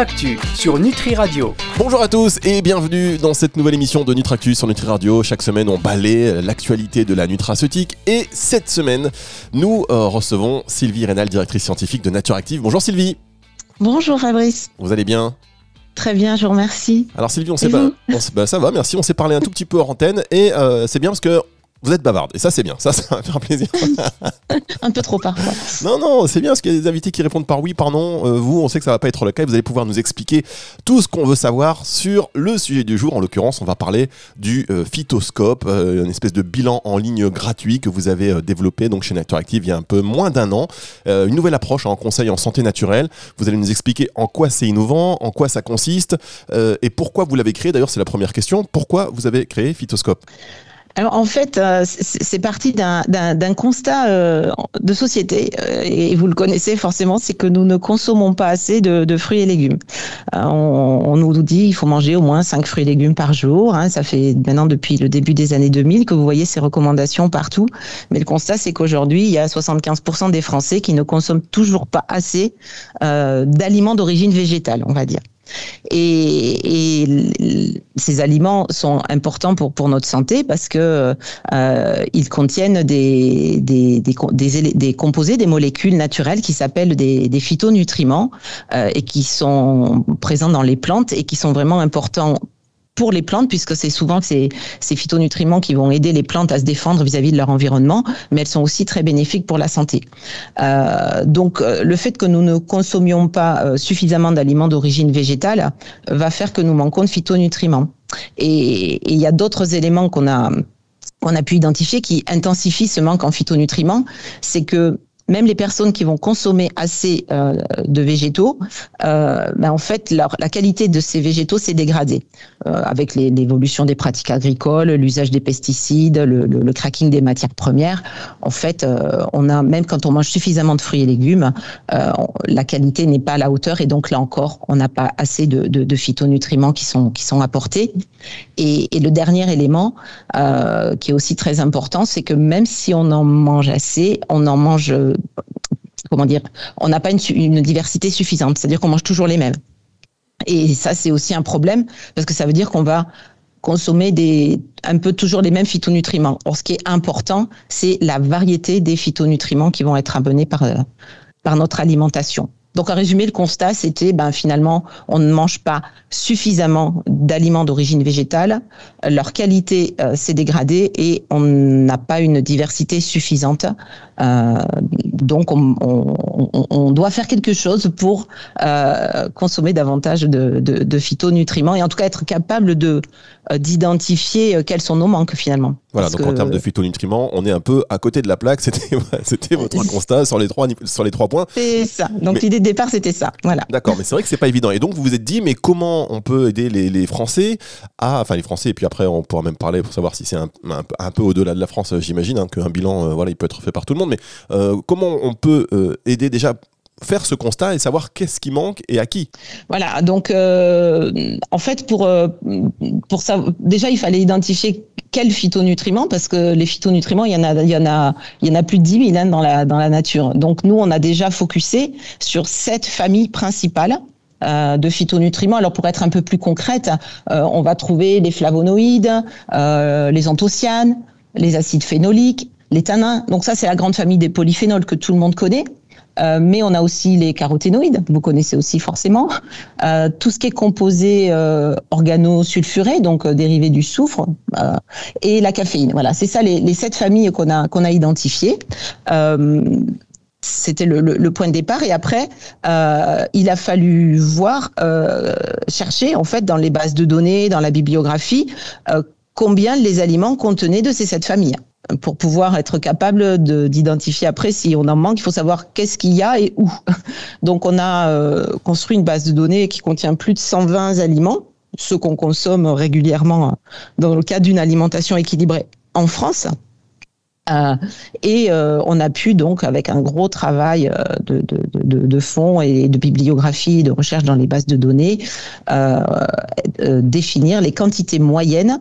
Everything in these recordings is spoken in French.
Nutractu sur Nutri Radio. Bonjour à tous et bienvenue dans cette nouvelle émission de Nutractu sur Nutri Radio. Chaque semaine, on balaie l'actualité de la nutraceutique et cette semaine, nous euh, recevons Sylvie Rénal, directrice scientifique de Nature Active. Bonjour Sylvie. Bonjour Fabrice. Vous allez bien? Très bien, je vous remercie. Alors Sylvie, on sait pas, bah, ça va, merci. On s'est parlé un tout petit peu hors antenne et euh, c'est bien parce que vous êtes bavarde et ça c'est bien, ça ça va faire plaisir. un peu trop parfois. Non non, c'est bien parce qu'il y a des invités qui répondent par oui, par non. Euh, vous, on sait que ça va pas être le cas. Vous allez pouvoir nous expliquer tout ce qu'on veut savoir sur le sujet du jour. En l'occurrence, on va parler du euh, phytoscope, euh, une espèce de bilan en ligne gratuit que vous avez développé donc chez Nature Active il y a un peu moins d'un an. une nouvelle approche en conseil en santé naturelle. Vous allez nous expliquer en quoi c'est innovant, en quoi ça consiste et pourquoi vous l'avez créé. D'ailleurs, c'est la première question. Pourquoi vous avez créé Phytoscope? Alors en fait, euh, c'est parti d'un constat euh, de société, euh, et vous le connaissez forcément, c'est que nous ne consommons pas assez de, fruits et légumes. On, nous dit qu'il faut manger au moins 5 fruits et légumes par jour. Hein. ça fait maintenant depuis le début des années 2000 que vous voyez ces recommandations partout. Mais le constat, c'est qu'aujourd'hui, il y a 75% des Français qui ne consomment toujours pas assez d'aliments d'origine végétale, on va dire. Et, ces aliments sont importants pour, notre santé parce que euh, ils contiennent des, composés, des molécules naturelles qui s'appellent des, des phytonutriments euh, et qui sont présents dans les plantes et qui sont vraiment importants pour les plantes, puisque c'est souvent ces, ces phytonutriments qui vont aider les plantes à se défendre vis-à-vis de leur environnement, mais elles sont aussi très bénéfiques pour la santé. Euh, donc, euh, le fait que nous ne consommions pas euh, suffisamment d'aliments d'origine végétale va faire que nous manquons de phytonutriments. Et il y a d'autres éléments qu'on a qu'on a pu identifier qui intensifient ce manque en phytonutriments, c'est que même les personnes qui vont consommer assez euh, de végétaux, euh, ben en fait, la qualité de ces végétaux s'est dégradée euh, avec l'évolution des pratiques agricoles, l'usage des pesticides, le, le, cracking des matières premières. En fait, euh, on a même quand on mange suffisamment de fruits et légumes, euh, la qualité n'est pas à la hauteur et donc là encore, on n'a pas assez de, de, de, phytonutriments qui sont qui sont apportés. Et, et le dernier élément qui est aussi très important, c'est que même si on en mange assez, on en mange comment dire, on n'a pas une, diversité suffisante, c'est-à-dire qu'on mange toujours les mêmes. Et ça, c'est aussi un problème parce que ça veut dire qu'on va consommer des, un peu toujours les mêmes phytonutriments. Or, ce qui est important, c'est la variété des phytonutriments qui vont être abonnés par, par notre alimentation. Donc, en résumé, le constat, c'était ben, finalement, on ne mange pas suffisamment d'aliments d'origine végétale, leur qualité euh, s'est dégradée et on n'a pas une diversité suffisante. Euh, donc, on, on, on, doit faire quelque chose pour euh, consommer davantage de, de, de, phytonutriments et en tout cas être capable de euh, d'identifier euh, quels sont nos manques finalement. Voilà, donc en termes de phytonutriments, on est un peu à côté de la plaque. C'était c'était votre constat sur les trois sur les trois points. C'est ça. Donc l'idée de départ, c'était ça. Voilà. D'accord, mais c'est vrai que c'est pas évident. Et donc vous vous êtes dit, mais comment on peut aider les, les Français à, enfin les Français, et puis après on pourra même parler pour savoir si c'est un, un, peu au-delà de la France, j'imagine, hein, qu'un bilan, voilà, il peut être fait par tout le monde. Mais comment on peut aider déjà faire ce constat et savoir qu'est-ce qui manque et à qui. Voilà, donc euh, en fait pour euh, pour ça déjà il fallait identifier quels phytonutriments parce que les phytonutriments il y en a il y en a il y en a plus de 10 000 hein, dans la dans la nature. Donc nous on a déjà focusé sur cette famille principale euh, de phytonutriments. Alors pour être un peu plus concrète, on va trouver les flavonoïdes, les anthocyanes, les acides phénoliques, les tanins. Donc ça c'est la grande famille des polyphénols que tout le monde connaît. Euh, mais on a aussi les caroténoïdes, vous connaissez aussi forcément, euh, tout ce qui est composé euh, organosulfuré, donc euh, dérivé du soufre, et la caféine. Voilà, c'est ça les, sept familles qu'on a qu'on a identifiées. c'était le, le, point de départ et après il a fallu voir chercher en fait dans les bases de données dans la bibliographie combien les aliments contenaient de ces sept familles pour pouvoir être capable d'identifier après si on en manque, il faut savoir qu'est-ce qu'il y a et où. Donc on a euh, construit une base de données qui contient plus de 120 aliments, ceux qu'on consomme régulièrement dans le cadre d'une alimentation équilibrée en France. Euh, et euh, on a pu donc, avec un gros travail euh, de, de, de, de, fond et de bibliographie, de recherche dans les bases de données, euh, définir les quantités moyennes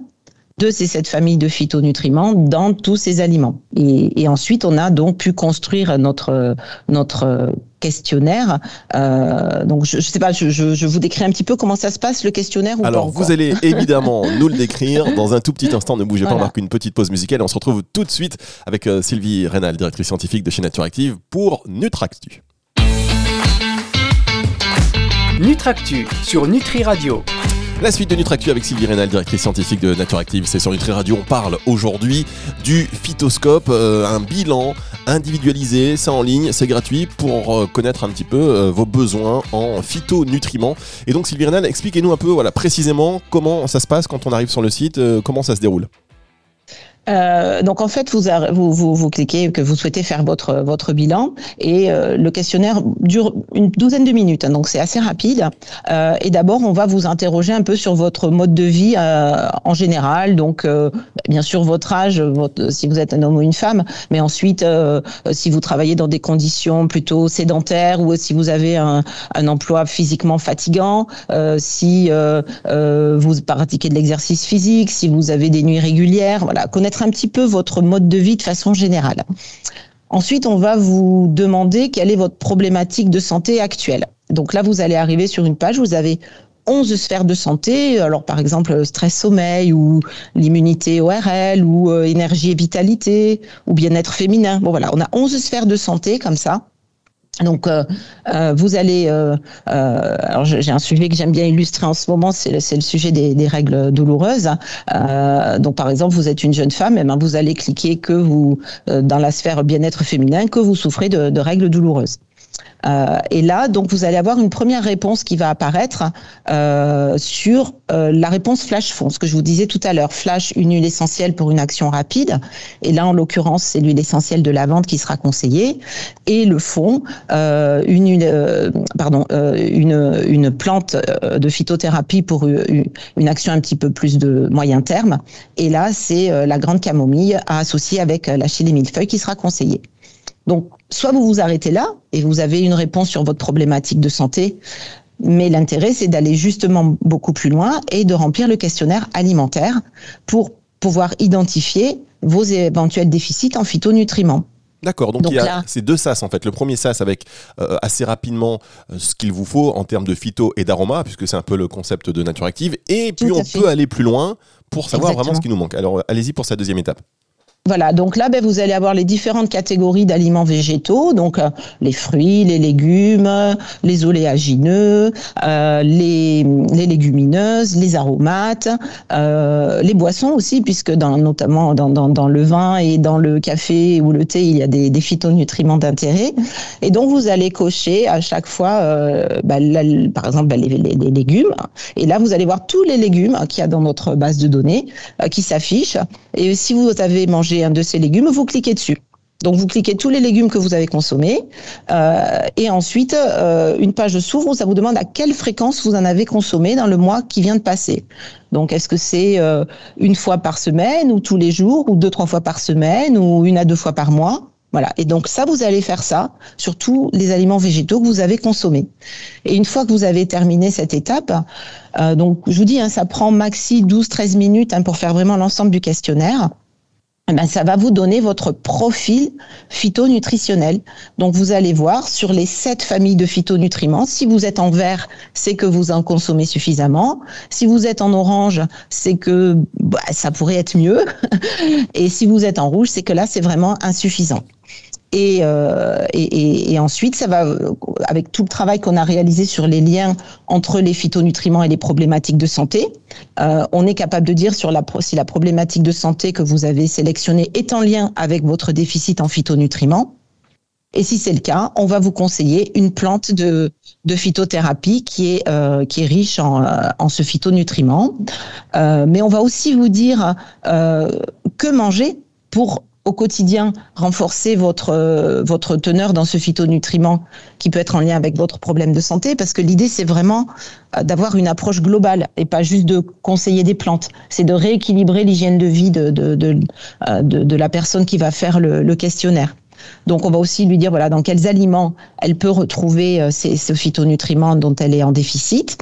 de ces sept familles de phytonutriments dans tous ces aliments. Et, ensuite, on a donc pu construire notre, notre questionnaire. Euh, donc, je, ne sais pas, je, vous décris un petit peu comment ça se passe le questionnaire. Ou Alors, vous allez évidemment nous le décrire dans un tout petit instant. Ne bougez pas, on marque une petite pause musicale. Et on se retrouve tout de suite avec euh, Sylvie Rénal, directrice scientifique de chez Nature Active, pour Nutractu. Nutractu sur Nutri Radio. La suite de Nutractu avec Sylvie Rénal, directrice scientifique de Nature Active. C'est sur Nutri Radio. On parle aujourd'hui du phytoscope, euh, un bilan individualisé, c'est en ligne, c'est gratuit pour euh, connaître un petit peu euh, vos besoins en phytonutriments. Et donc Sylvie Rénal, expliquez-nous un peu voilà, précisément comment ça se passe quand on arrive sur le site, comment ça se déroule. Euh, donc en fait, vous, vous, vous, cliquez que vous souhaitez faire votre, votre bilan et euh, le questionnaire dure une douzaine de minutes, hein, donc c'est assez rapide. Euh, et d'abord, on va vous interroger un peu sur votre mode de vie en général, donc bien sûr votre âge, votre, si vous êtes un homme ou une femme, mais ensuite si vous travaillez dans des conditions plutôt sédentaires ou si vous avez un, un emploi physiquement fatigant, si vous pratiquez de l'exercice physique, si vous avez des nuits régulières, voilà, connaître un petit peu votre mode de vie de façon générale. Ensuite, on va vous demander quelle est votre problématique de santé actuelle. Donc là, vous allez arriver sur une page, vous avez 11 sphères de santé, alors par exemple stress sommeil ou l'immunité ORL ou euh, énergie et vitalité ou bien-être féminin. Bon voilà, on a 11 sphères de santé comme ça. Donc, euh, euh, vous allez. Euh, alors, j'ai un sujet que j'aime bien illustrer en ce moment, c'est le, le, sujet des, des, règles douloureuses. donc, par exemple, vous êtes une jeune femme, et eh ben, vous allez cliquer que vous dans la sphère bien-être féminin que vous souffrez de, de règles douloureuses. Euh, et là, donc, vous allez avoir une première réponse qui va apparaître euh, sur euh, la réponse flash fond, ce que je vous disais tout à l'heure. Flash, une huile essentielle pour une action rapide. Et là, en l'occurrence, c'est l'huile essentielle de lavande qui sera conseillée. Et le fond, une, une, pardon, une, une plante de phytothérapie pour une, une action un petit peu plus de moyen terme. Et là, c'est la grande camomille à associer avec la chili millefeuille qui sera conseillée. Donc, soit vous vous arrêtez là et vous avez une réponse sur votre problématique de santé, mais l'intérêt, c'est d'aller justement beaucoup plus loin et de remplir le questionnaire alimentaire pour pouvoir identifier vos éventuels déficits en phytonutriments. D'accord, donc, il y a ces deux sas en fait. Le premier sas avec euh, assez rapidement euh, ce qu'il vous faut en termes de phyto et d'aroma, puisque c'est un peu le concept de Nature Active. Et puis on peut aller plus loin pour savoir vraiment ce qui nous manque. Alors allez-y pour sa deuxième étape. Voilà, donc là, ben, vous allez avoir les différentes catégories d'aliments végétaux, donc euh, les fruits, les légumes, les oléagineux, euh, les, légumineuses, les aromates, euh, les boissons aussi, puisque notamment dans, le vin et dans le café ou le thé, il y a des, phytonutriments d'intérêt. Et donc, vous allez cocher à chaque fois, ben, par exemple, ben, les, les, légumes. Et là, vous allez voir tous les légumes qu'il y a dans notre base de données qui s'affichent. Et si vous avez mangé un de ces légumes, vous cliquez dessus. Donc vous cliquez tous les légumes que vous avez consommés euh, et ensuite euh, une page s'ouvre où ça vous demande à quelle fréquence vous en avez consommé dans le mois qui vient de passer. Donc est-ce que c'est euh, une fois par semaine ou tous les jours ou deux trois fois par semaine ou une à deux fois par mois? Voilà. Et donc ça, vous allez faire ça sur tous les aliments végétaux que vous avez consommés. Et une fois que vous avez terminé cette étape, donc je vous dis, hein, ça prend maxi 12-13 minutes hein, pour faire vraiment l'ensemble du questionnaire. Eh ben, ça va vous donner votre profil phytonutritionnel. Donc, vous allez voir sur les sept familles de phytonutriments. Si vous êtes en vert, c'est que vous en consommez suffisamment. Si vous êtes en orange, c'est que bah, ça pourrait être mieux. Et si vous êtes en rouge, c'est que là, c'est vraiment insuffisant. Euh, et, et, et, ensuite, ça va, avec tout le travail qu'on a réalisé sur les liens entre les phytonutriments et les problématiques de santé, euh, on est capable de dire sur la, si la problématique de santé que vous avez sélectionnée est en lien avec votre déficit en phytonutriments. Et si c'est le cas, on va vous conseiller une plante de, de phytothérapie qui est, euh, qui est riche en, en ce phytonutriment. Euh, mais on va aussi vous dire euh, que manger pour au quotidien renforcer votre euh, votre teneur dans ce phytonutriment qui peut être en lien avec votre problème de santé parce que l'idée c'est vraiment euh, d'avoir une approche globale et pas juste de conseiller des plantes. C'est de rééquilibrer l'hygiène de vie de de, de, euh, la personne qui va faire le, questionnaire. Donc on va aussi lui dire voilà dans quels aliments elle peut retrouver ces, ce phytonutriment dont elle est en déficit.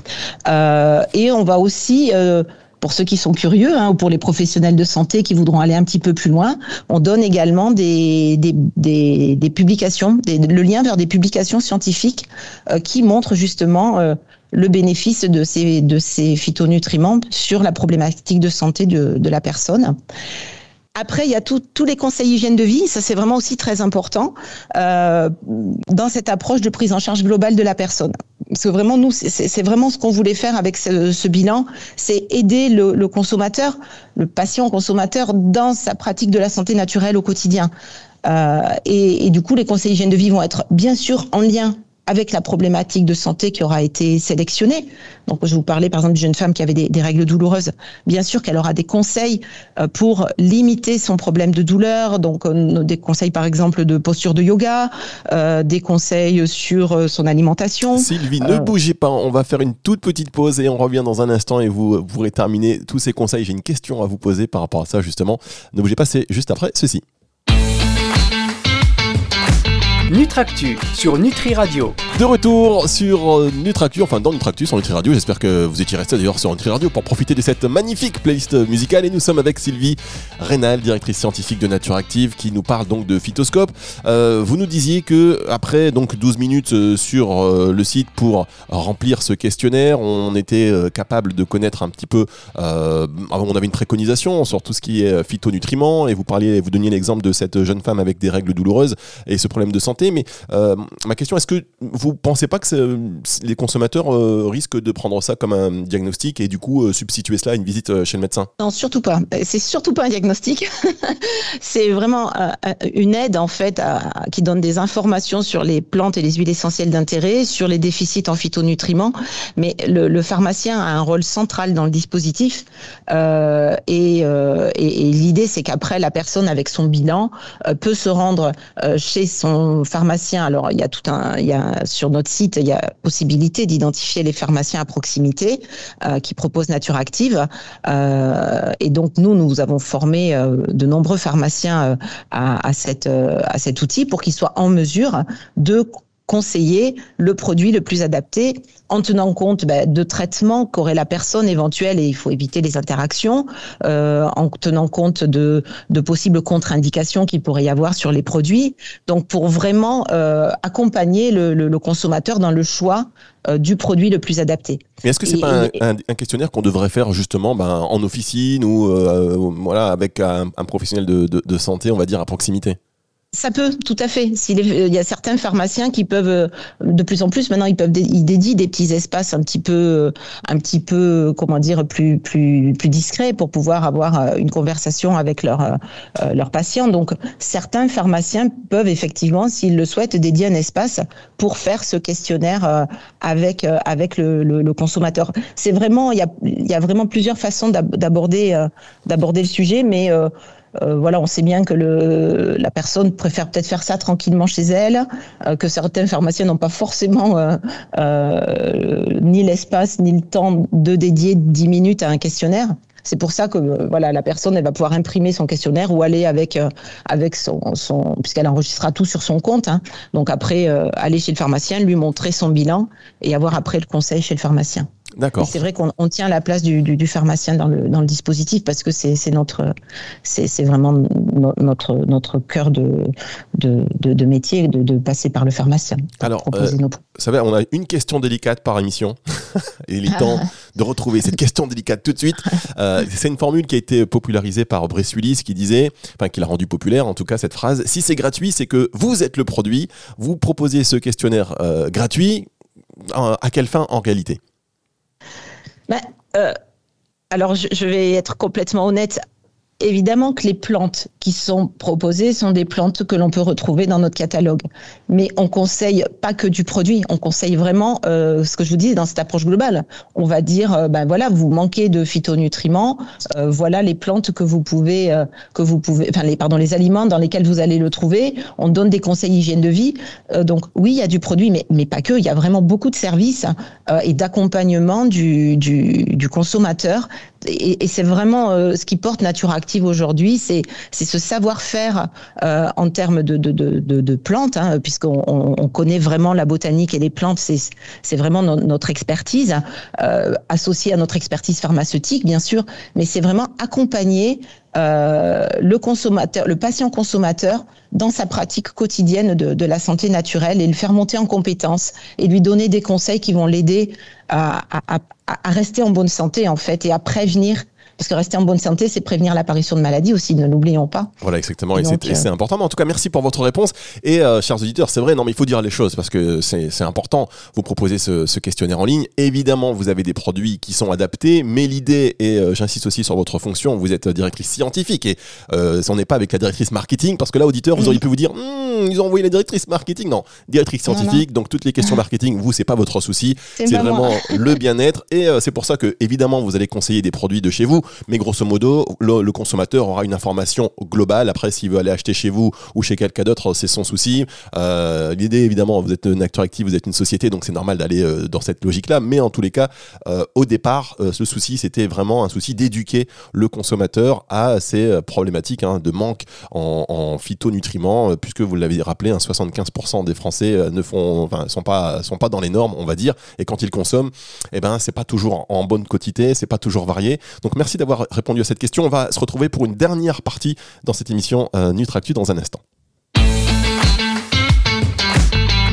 Et on va aussi pour ceux qui sont curieux hein, ou pour les professionnels de santé qui voudront aller un petit peu plus loin, on donne également des, des, des, des publications, le lien vers des publications scientifiques euh, qui montrent justement euh, le bénéfice de ces, de ces phytonutriments sur la problématique de santé de, de la personne. Après, il y a tous les conseils hygiène de vie. Ça, c'est vraiment aussi très important euh, dans cette approche de prise en charge globale de la personne. Parce que vraiment, nous, c'est vraiment ce qu'on voulait faire avec ce, ce bilan, c'est aider le, le, consommateur, le patient consommateur, dans sa pratique de la santé naturelle au quotidien. Euh, et, et, du coup, les conseils hygiène de vie vont être bien sûr en lien avec la problématique de santé qui aura été sélectionnée. Donc, je vous parlais par exemple d'une jeune femme qui avait des, des règles douloureuses. Bien sûr qu'elle aura des conseils euh, pour limiter son problème de douleur. Donc, euh, des conseils par exemple de posture de yoga, euh, des conseils sur son alimentation. Sylvie, ne bougez pas. On va faire une toute petite pause et on revient dans un instant et vous pourrez terminer tous ces conseils. J'ai une question à vous poser par rapport à ça justement. Ne bougez pas, c'est juste après ceci. Nutractu sur Nutri Radio. De retour sur euh, Nutractu, enfin dans Nutractu sur Nutri Radio. J'espère que vous étiez resté d'ailleurs sur Nutri Radio pour profiter de cette magnifique playlist musicale. Et nous sommes avec Sylvie Rénal, directrice scientifique de Nature Active, qui nous parle donc de phytoscope. Euh, vous nous disiez que après donc 12 minutes euh, sur le site pour remplir ce questionnaire, on était capable de connaître un petit peu. Euh, on avait une préconisation sur tout ce qui est phytonutriments et vous parliez, vous donniez l'exemple de cette jeune femme avec des règles douloureuses et ce problème de santé mais euh, ma question, est-ce que vous pensez pas que les consommateurs euh, risquent de prendre ça comme un diagnostic et du coup euh, substituer cela à une visite euh, chez le médecin? Non, surtout pas. C'est surtout pas un diagnostic. c'est vraiment euh, une aide en fait qui donne des informations sur les plantes et les huiles essentielles d'intérêt, sur les déficits en phytonutriments. Mais le, pharmacien a un rôle central dans le dispositif et l'idée c'est qu'après la personne avec son bilan peut se rendre chez son pharmaciens. Alors, il y a tout un, il y a sur notre site, il y a possibilité d'identifier les pharmaciens à proximité euh, qui proposent Nature Active. Euh, et donc, nous, nous avons formé euh, de nombreux pharmaciens à, cette, à cet outil pour qu'ils soient en mesure de conseiller le produit le plus adapté en tenant compte ben, de traitements qu'aurait la personne éventuelle et il faut éviter les interactions, euh, en tenant compte de, de possibles contre-indications qu'il pourrait y avoir sur les produits. Donc pour vraiment euh, accompagner le, le, le, consommateur dans le choix euh, du produit le plus adapté. Mais est-ce que c'est pas et, un, questionnaire qu'on devrait faire justement ben, en officine ou voilà avec un, un professionnel de, de, de santé, on va dire à proximité? Ça peut, tout à fait. Il y a certains pharmaciens qui peuvent, euh, de plus en plus maintenant, ils peuvent, ils dédient des petits espaces un petit peu, euh, un petit peu, comment dire, plus, plus, plus discrets pour pouvoir avoir euh, une conversation avec leurs leurs patients. Donc, certains pharmaciens peuvent effectivement, s'ils le souhaitent, dédier un espace pour faire ce questionnaire avec avec le, le, le consommateur. C'est vraiment, il y a, il y a vraiment plusieurs façons d'aborder d'aborder le sujet, mais euh, voilà, on sait bien que le, la personne préfère peut-être faire ça tranquillement chez elle, euh, que certains pharmaciens n'ont pas forcément euh, euh, ni l'espace ni le temps de dédier 10 minutes à un questionnaire. C'est pour ça que voilà, la personne elle va pouvoir imprimer son questionnaire ou aller avec avec son, son puisqu'elle enregistrera tout sur son compte. Hein. Donc après aller chez le pharmacien, lui montrer son bilan et avoir après le conseil chez le pharmacien. D'accord. C'est vrai qu'on on tient la place du, du, du, pharmacien dans le, dans le dispositif parce que c'est notre, c'est vraiment notre, notre cœur de, de, de, de métier de, de, passer par le pharmacien. Alors, euh, nos... ça va, on a une question délicate par émission. il est temps de retrouver cette question délicate tout de suite. Euh, c'est une formule qui a été popularisée par Brice Willis qui disait, enfin, qui l'a rendu populaire en tout cas cette phrase. Si c'est gratuit, c'est que vous êtes le produit. Vous proposez ce questionnaire euh, gratuit. À quelle fin en réalité? Ben, euh, alors, je, vais être complètement honnête évidemment que les plantes qui sont proposées sont des plantes que l'on peut retrouver dans notre catalogue. Mais on conseille pas que du produit, on conseille vraiment euh, ce que je vous dis dans cette approche globale. On va dire, euh, ben voilà, vous manquez de phytonutriments, euh, voilà les plantes que vous pouvez, euh, que vous pouvez, enfin les pardon les aliments dans lesquels vous allez le trouver. On donne des conseils hygiène de vie. Euh, donc oui, il y a du produit, mais mais pas que. Il y a vraiment beaucoup de services et d'accompagnement du, du, du consommateur et, et c'est vraiment euh, ce qui porte Nature Active aujourd'hui, c'est c'est ce savoir-faire euh, en termes de de, de, de, de plantes, hein, puisqu'on on, on connaît vraiment la botanique et les plantes, c'est c'est vraiment no- notre expertise euh, associée à notre expertise pharmaceutique, bien sûr, mais c'est vraiment accompagner euh, le consommateur, le patient consommateur dans sa pratique quotidienne de, de la santé naturelle et le faire monter en compétences et lui donner des conseils qui vont l'aider à, à, à, à rester en bonne santé en fait et à prévenir parce que rester en bonne santé, c'est prévenir l'apparition de maladies aussi, ne l'oublions pas. Voilà, exactement. Et c'est c'est important. Mais en tout cas, merci pour votre réponse. Et euh, chers auditeurs, c'est vrai, non, mais il faut dire les choses parce que c'est important. Vous proposez ce, ce questionnaire en ligne. Évidemment, vous avez des produits qui sont adaptés, mais l'idée, et euh, j'insiste aussi sur votre fonction, vous êtes directrice scientifique et euh, on n'est pas avec la directrice marketing parce que là, auditeur, vous auriez pu vous dire, Hmm, ils ont envoyé la directrice marketing. Non, directrice Non, non. scientifique. Donc toutes les questions marketing, vous, c'est pas votre souci. C'est moi. vraiment le bien-être. Et euh, c'est pour ça que, évidemment, vous allez conseiller des produits de chez vous. Mais grosso modo, le, consommateur aura une information globale. Après, s'il veut aller acheter chez vous ou chez quelqu'un d'autre, c'est son souci. Euh, L'idée, évidemment, vous êtes une acteur actif, vous êtes une société, donc c'est normal d'aller euh, dans cette logique-là. Mais en tous les cas, euh, au départ, ce souci, c'était vraiment un souci d'éduquer le consommateur à ces problématiques hein, de manque en, en phytonutriments, puisque vous l'avez rappelé, hein, 75% des Français ne font, enfin, sont pas, sont pas dans les normes, on va dire. Et quand ils consomment, eh ben, c'est pas toujours en, en bonne quantité, c'est pas toujours varié. Donc, merci d'avoir répondu à cette question. On va se retrouver pour une dernière partie dans cette émission euh, Nutractu dans un instant.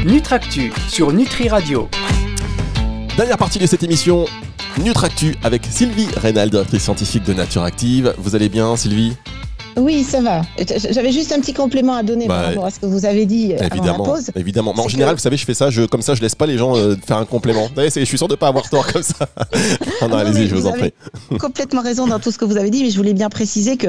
Nutractu sur Nutri Radio. Dernière partie de cette émission, Nutractu avec Sylvie Rénal, directrice scientifique de Nature Active. Vous allez bien, Sylvie? Oui, ça va. J'avais juste un petit complément à donner Bah, par rapport à ce que vous avez dit euh, avant la Évidemment, pause. évidemment. Mais en général, que- vous savez, je fais ça, je, comme ça, je laisse pas les gens euh, faire un complément. Vous savez, c'est- je suis sûr de pas avoir tort comme ça. non, non, allez-y, je vous en prie. complètement raison dans tout ce que vous avez dit, mais je voulais bien préciser que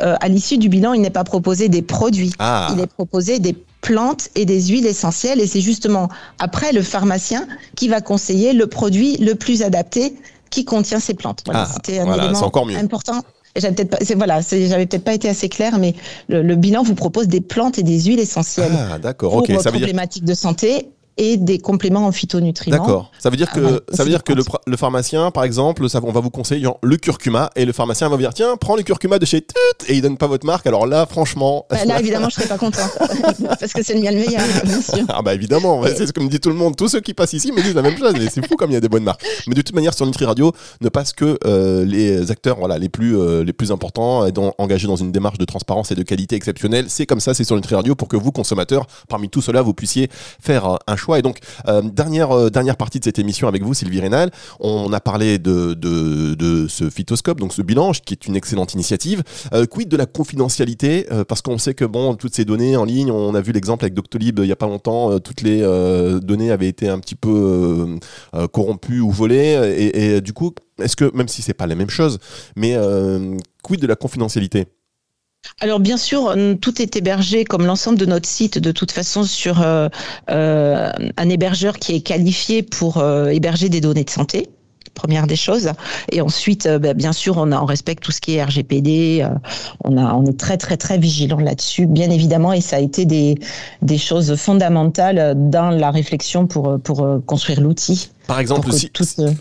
euh, à l'issue du bilan, il n'est pas proposé des produits. Ah, Il est proposé des plantes et des huiles essentielles et c'est justement après le pharmacien qui va conseiller le produit le plus adapté qui contient ces plantes. Voilà, Ah, c'était un voilà, élément c'est encore mieux. important. J'avais peut-être pas, c'est- voilà, j'avais peut-être pas été assez clair, mais le, le bilan vous propose des plantes et des huiles essentielles ah pour ok. votre Ça veut dire problématique de santé et des compléments en phytonutriments. D'accord. Ça veut dire que Ah, voilà, ça veut dire que le, pharmacien, par exemple, ça, on va vous conseiller le curcuma et le pharmacien va vous dire tiens, prends le curcuma de chez Tut et il donne pas votre marque. Alors là, franchement, Bah, Là, évidemment, je serais pas contente parce que c'est le mien le meilleur, bien sûr. ah bah évidemment, ouais, c'est ce que me dit tout le monde. Tous ceux qui passent ici me disent la même chose. Mais c'est fou comme il y a des bonnes marques. Mais de toute manière, sur Nutri Radio, ne passe que euh, les acteurs, voilà, les plus euh, les plus importants, et dans- engagés dans une démarche de transparence et de qualité exceptionnelle. C'est comme ça, c'est sur Nutri Radio pour que vous, consommateurs, parmi tout cela, vous puissiez faire euh, un choix. Et donc, euh, dernière euh, dernière partie de cette émission avec vous, Sylvie Rénal. On a parlé de, de, de ce phytoscope, donc ce bilan, qui est une excellente initiative. Euh, quid de la confidentialité Parce qu'on sait que bon, toutes ces données en ligne, on a vu l'exemple avec Doctolib il y a pas longtemps, toutes les données avaient été un petit peu corrompues ou volées. Et, du coup, est-ce que, même si c'est pas la même chose, mais quid de la confidentialité? Alors bien sûr, euh, tout est hébergé comme l'ensemble de notre site de toute façon sur euh, euh, un hébergeur qui est qualifié pour héberger des données de santé. Première des choses. Et ensuite, bah, bien sûr, on, a, respecte tout ce qui est RGPD. on, a, on est très, très, très vigilant là-dessus, bien évidemment. Et ça a été des, choses fondamentales dans la réflexion pour, construire l'outil. Par exemple, si,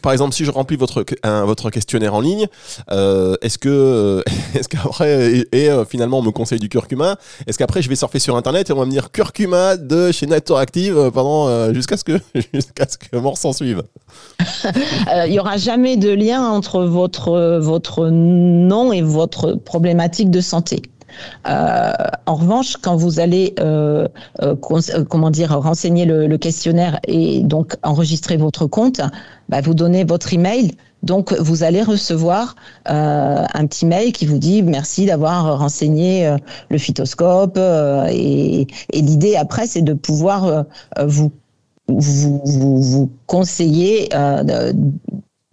par exemple, si je remplis votre, un- votre questionnaire en ligne, euh, est-ce que, euh, est-ce qu'après, et, et, euh, finalement on me conseille du curcuma, est-ce qu'après je vais surfer sur internet et on va me dire curcuma de chez Nature Active pendant jusqu'à ce que jusqu'à ce que mort s'en suive? Il n'y aura jamais de lien entre votre, votre nom et votre problématique de santé. Euh, en revanche, quand vous allez, euh, euh, comment renseigner le, questionnaire et donc enregistrer votre compte, bah, vous donnez votre email. Donc, vous allez recevoir un petit mail qui vous dit merci d'avoir renseigné le phytoscope. et et l'idée après, c'est de pouvoir vous conseiller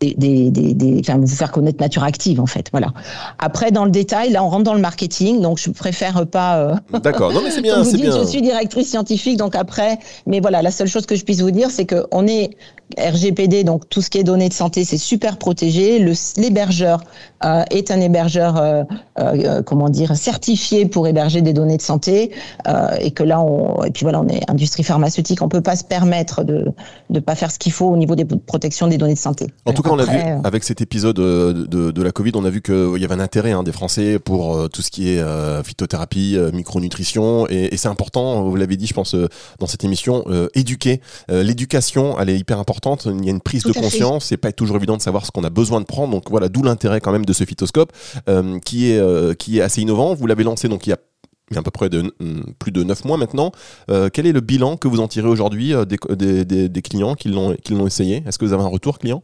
des, des, des, des- enfin, vous faire connaître Nature Active en fait. Voilà. Après, dans le détail, là, on rentre dans le marketing, donc je préfère pas. euh, D'accord. Non mais c'est bien, c'est bien. je suis directrice scientifique, donc après, mais voilà, la seule chose que je puisse vous dire, c'est que on est RGPD, donc tout ce qui est données de santé, c'est super protégé. Le- L'hébergeur euh, est un hébergeur, euh, euh, comment dire, certifié pour héberger des données de santé, et que là, on, et puis voilà, on est industrie pharmaceutique, on peut pas se permettre de de pas faire ce qu'il faut au niveau des protections des données de santé. En tout cas, on a vu avec cet épisode de, de la Covid, on a vu qu'il y avait un intérêt hein, des Français pour tout ce qui est phytothérapie, micronutrition, et, et c'est important. Vous l'avez dit, je pense, dans cette émission, éduquer. L'éducation, elle est hyper importante. Il y a une prise Tout de conscience. C'est pas toujours évident de savoir ce qu'on a besoin de prendre. Donc voilà, d'où l'intérêt quand même de ce phytoscope, euh, qui est euh, qui est assez innovant. Vous l'avez lancé donc il y a il y a à peu près de, mm, plus de 9 mois maintenant. Euh, quel est le bilan que vous en tirez aujourd'hui des, des, des- des clients qui l'ont qui l'ont essayé? Est-ce que vous avez un retour client?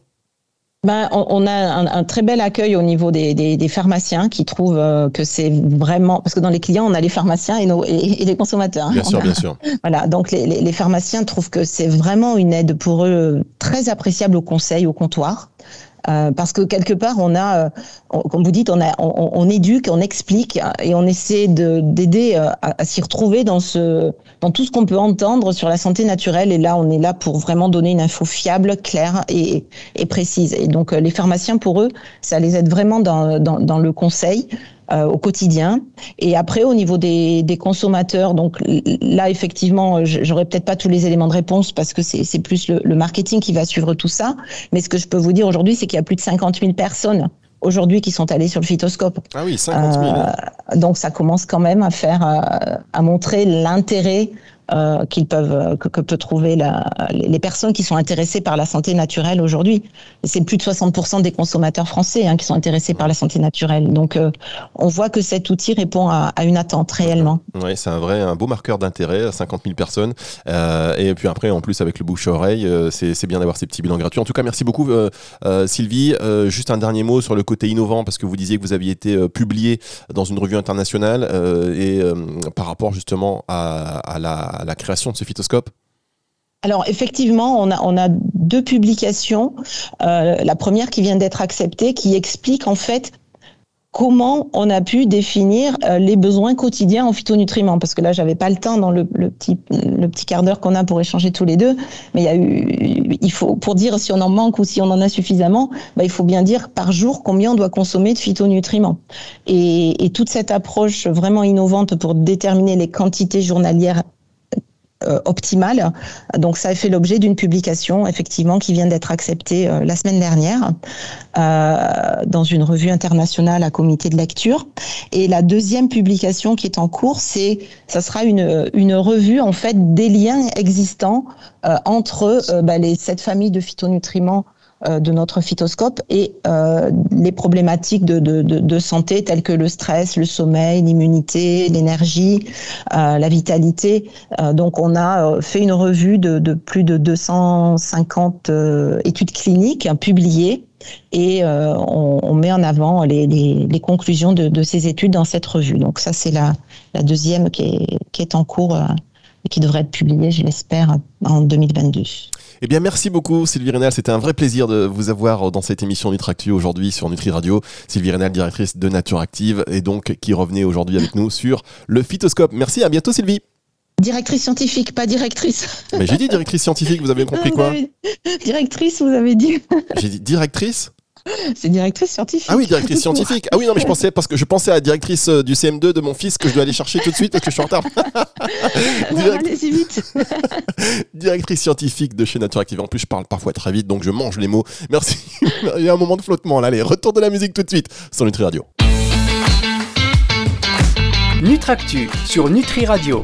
Ben, on, on a un, un très bel accueil au niveau des, pharmaciens qui trouvent euh, que c'est vraiment parce que dans les clients on a les pharmaciens et, nos, et, et les consommateurs. hein. Bien On sûr, a- bien sûr. Voilà, donc les, les, les pharmaciens trouvent que c'est vraiment une aide pour eux très appréciable au conseil, au comptoir. Euh, parce que quelque part, on a, euh, on- comme vous dites, on, a, on, on éduque, on explique et on essaie de- d'aider euh, à, à s'y retrouver dans, ce, dans tout ce qu'on peut entendre sur la santé naturelle. Et là, on est là pour vraiment donner une info fiable, claire et, et précise. Et donc, les pharmaciens, pour eux, ça les aide vraiment dans, dans, dans le conseil euh, au quotidien. Et après, au niveau des, des consommateurs, donc là, effectivement, j'aurais peut-être pas tous les éléments de réponse parce que c'est c'est plus le, le marketing qui va suivre tout ça. Mais ce que je peux vous dire aujourd'hui, c'est qu'il y a plus de 50 000 personnes aujourd'hui qui sont allées sur le phytoscope. Ah oui, 50 000. hein. Euh, donc ça commence quand même à faire, euh, à montrer l'intérêt euh, qu'ils peuvent, euh, que, peut trouver les personnes qui sont intéressées par la santé naturelle aujourd'hui. C'est plus de 60% des consommateurs français hein, qui sont intéressés par la santé naturelle. Donc euh, on voit que cet outil répond à, une attente réellement. Ouais, c'est un vrai, un beau marqueur d'intérêt, 50 000 personnes. Euh, et puis après, en plus, avec le bouche à oreille, c'est bien d'avoir ces petits bilans gratuits. En tout cas, merci beaucoup, Sylvie. Juste un dernier mot sur le côté innovant, parce que vous disiez que vous aviez été publié dans une revue internationale et par rapport justement à la, la création de ce phytoscope. Alors effectivement, on a, on a deux publications. Euh, la première qui vient d'être acceptée, qui explique en fait comment on a pu définir euh, les besoins quotidiens en phytonutriments. Parce que là, j'avais pas le temps dans le, le petit, le petit quart d'heure qu'on a pour échanger tous les deux. Mais il faut, pour dire si on en manque ou si on en a suffisamment, bah, il faut bien dire par jour combien on doit consommer de phytonutriments. Et, toute cette approche vraiment innovante pour déterminer les quantités journalières optimale. Donc ça a fait l'objet d'une publication effectivement qui vient d'être acceptée euh, la semaine dernière euh, dans une revue internationale à comité de lecture. Et la deuxième publication qui est en cours, c'est ça sera une, une revue en fait des liens existants euh, entre euh, bah, les sept familles de phytonutriments euh, de notre phytoscope et euh, les problématiques de, santé telles que le stress, le sommeil, l'immunité, l'énergie, euh, la vitalité. Euh, donc on a euh, fait une revue de, plus de 250 euh, études cliniques hein, publiées et euh, on, met en avant les, conclusions de, ces études dans cette revue. Donc ça c'est la, deuxième qui est, en cours euh, et qui devrait être publiée, je l'espère, en 2022. Eh bien, merci beaucoup, Sylvie Rénal. C'était un vrai plaisir de vous avoir dans cette émission Nutractu aujourd'hui sur Nutri Radio. Sylvie Rénal, directrice de Nature Active, et donc qui revenait aujourd'hui avec nous sur le phytoscope. Merci, à bientôt, Sylvie. Directrice scientifique, pas directrice. Mais j'ai dit directrice scientifique, vous avez compris quoi avez... Directrice, vous avez dit. J'ai dit directrice c'est directrice scientifique. Ah oui, directrice scientifique. Ah oui, non, mais je pensais parce que je pensais à la directrice euh, du CM2 de mon fils que je dois aller chercher tout de suite parce que je suis en retard. Direct... Allez-y vite. directrice scientifique de chez Nature Active. En plus, je parle parfois très vite, donc je mange les mots. Merci. Il y a un moment de flottement là. Allez, retour de la musique tout de suite sur Nutri Radio. Nutractu sur Nutri Radio.